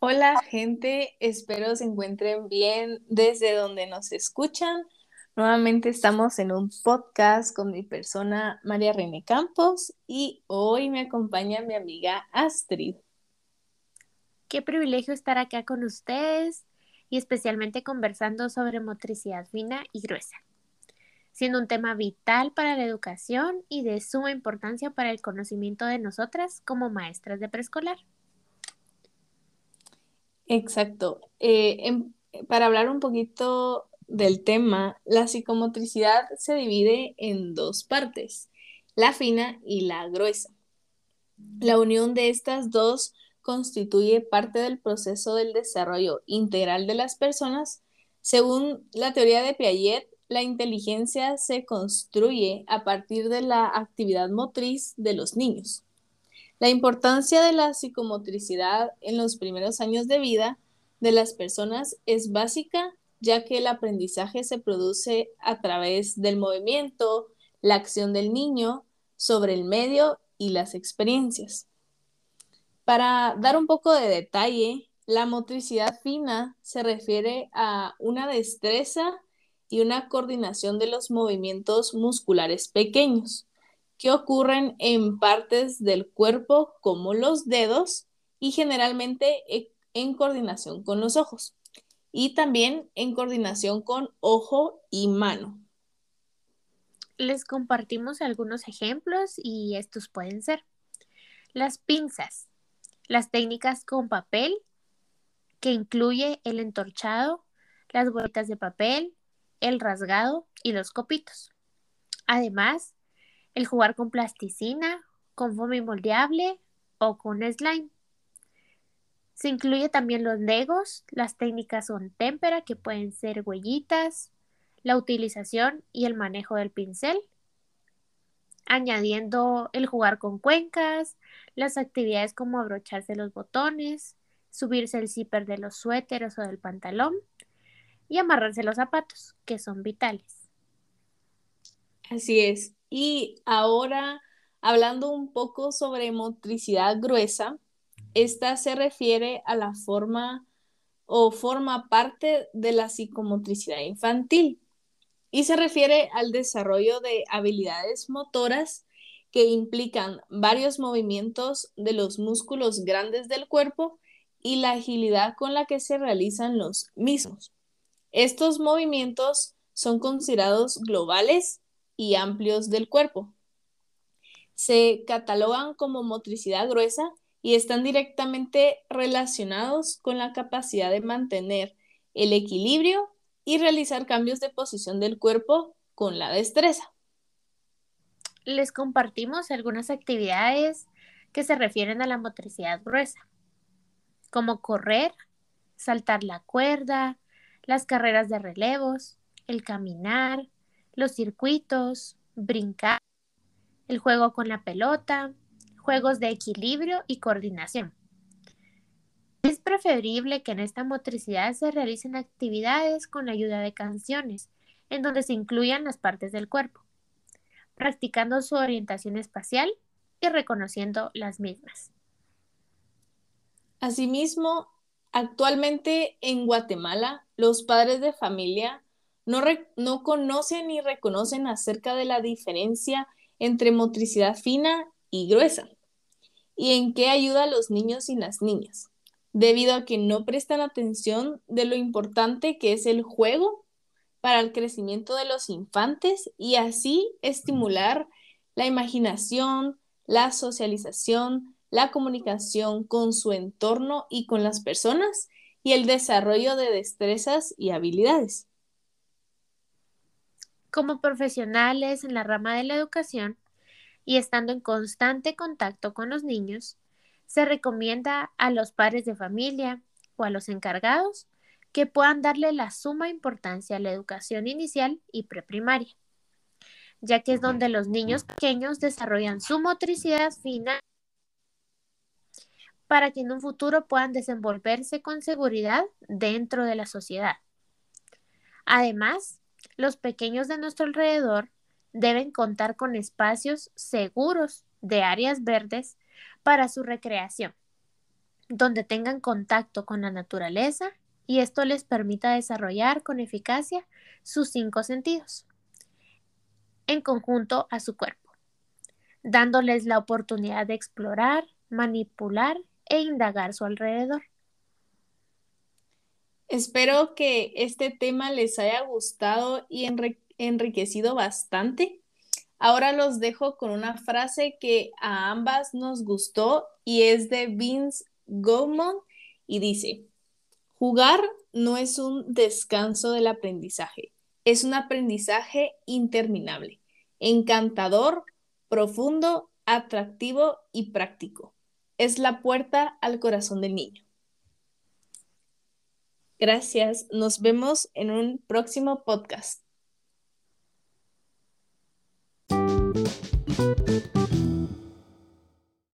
Hola gente, espero se encuentren bien desde donde nos escuchan. Nuevamente estamos en un podcast con mi persona María René Campos y hoy me acompaña mi amiga Astrid. Qué privilegio estar acá con ustedes y especialmente conversando sobre motricidad fina y gruesa, siendo un tema vital para la educación y de suma importancia para el conocimiento de nosotras como maestras de preescolar. Exacto. Eh, para hablar un poquito del tema, la psicomotricidad se divide en dos partes, la fina y la gruesa. La unión de estas dos constituye parte del proceso del desarrollo integral de las personas. Según la teoría de Piaget, la inteligencia se construye a partir de la actividad motriz de los niños. La importancia de la psicomotricidad en los primeros años de vida de las personas es básica, ya que el aprendizaje se produce a través del movimiento, la acción del niño sobre el medio y las experiencias. Para dar un poco de detalle, la motricidad fina se refiere a una destreza y una coordinación de los movimientos musculares pequeños que ocurren en partes del cuerpo como los dedos y generalmente e, en coordinación con los ojos y también en coordinación con ojo y mano. Les compartimos algunos ejemplos y estos pueden ser las pinzas, las técnicas con papel, que incluye el entorchado, las bolitas de papel, el rasgado y los copitos. Además, el jugar con plasticina, con foamy moldeable o con slime. Se incluye también los legos, las técnicas con témpera que pueden ser huellitas, la utilización y el manejo del pincel, añadiendo el jugar con cuencas, las actividades como abrocharse los botones, subirse el zipper de los suéteres o del pantalón y amarrarse los zapatos, que son vitales. Así es. Y ahora, hablando un poco sobre motricidad gruesa, esta se refiere a la forma o forma parte de la psicomotricidad infantil y se refiere al desarrollo de habilidades motoras que implican varios movimientos de los músculos grandes del cuerpo y la agilidad con la que se realizan los mismos. Estos movimientos son considerados globales y amplios del cuerpo. Se catalogan como motricidad gruesa y están directamente relacionados con la capacidad de mantener el equilibrio y realizar cambios de posición del cuerpo con la destreza. Les compartimos algunas actividades que se refieren a la motricidad gruesa, como correr, saltar la cuerda, las carreras de relevos, el caminar, los circuitos, brincar, el juego con la pelota, juegos de equilibrio y coordinación. Es preferible que en esta motricidad se realicen actividades con la ayuda de canciones, en donde se incluyan las partes del cuerpo, practicando su orientación espacial y reconociendo las mismas. Asimismo, actualmente en Guatemala, los padres de familia no, conocen ni reconocen acerca de la diferencia entre motricidad fina y gruesa y en qué ayuda a los niños y las niñas, debido a que no prestan atención de lo importante que es el juego para el crecimiento de los infantes y así estimular la imaginación, la socialización, la comunicación con su entorno y con las personas y el desarrollo de destrezas y habilidades. Como profesionales en la rama de la educación y estando en constante contacto con los niños, se recomienda a los padres de familia o a los encargados que puedan darle la suma importancia a la educación inicial y preprimaria, ya que es donde los niños pequeños desarrollan su motricidad fina para que en un futuro puedan desenvolverse con seguridad dentro de la sociedad. Además, los pequeños de nuestro alrededor deben contar con espacios seguros de áreas verdes para su recreación, donde tengan contacto con la naturaleza y esto les permita desarrollar con eficacia sus cinco sentidos en conjunto a su cuerpo, dándoles la oportunidad de explorar, manipular e indagar su alrededor. Espero que este tema les haya gustado y enriquecido bastante. Ahora los dejo con una frase que a ambas nos gustó y es de Vince Goldman y dice, jugar no es un descanso del aprendizaje, es un aprendizaje interminable, encantador, profundo, atractivo y práctico. Es la puerta al corazón del niño. Gracias, nos vemos en un próximo podcast.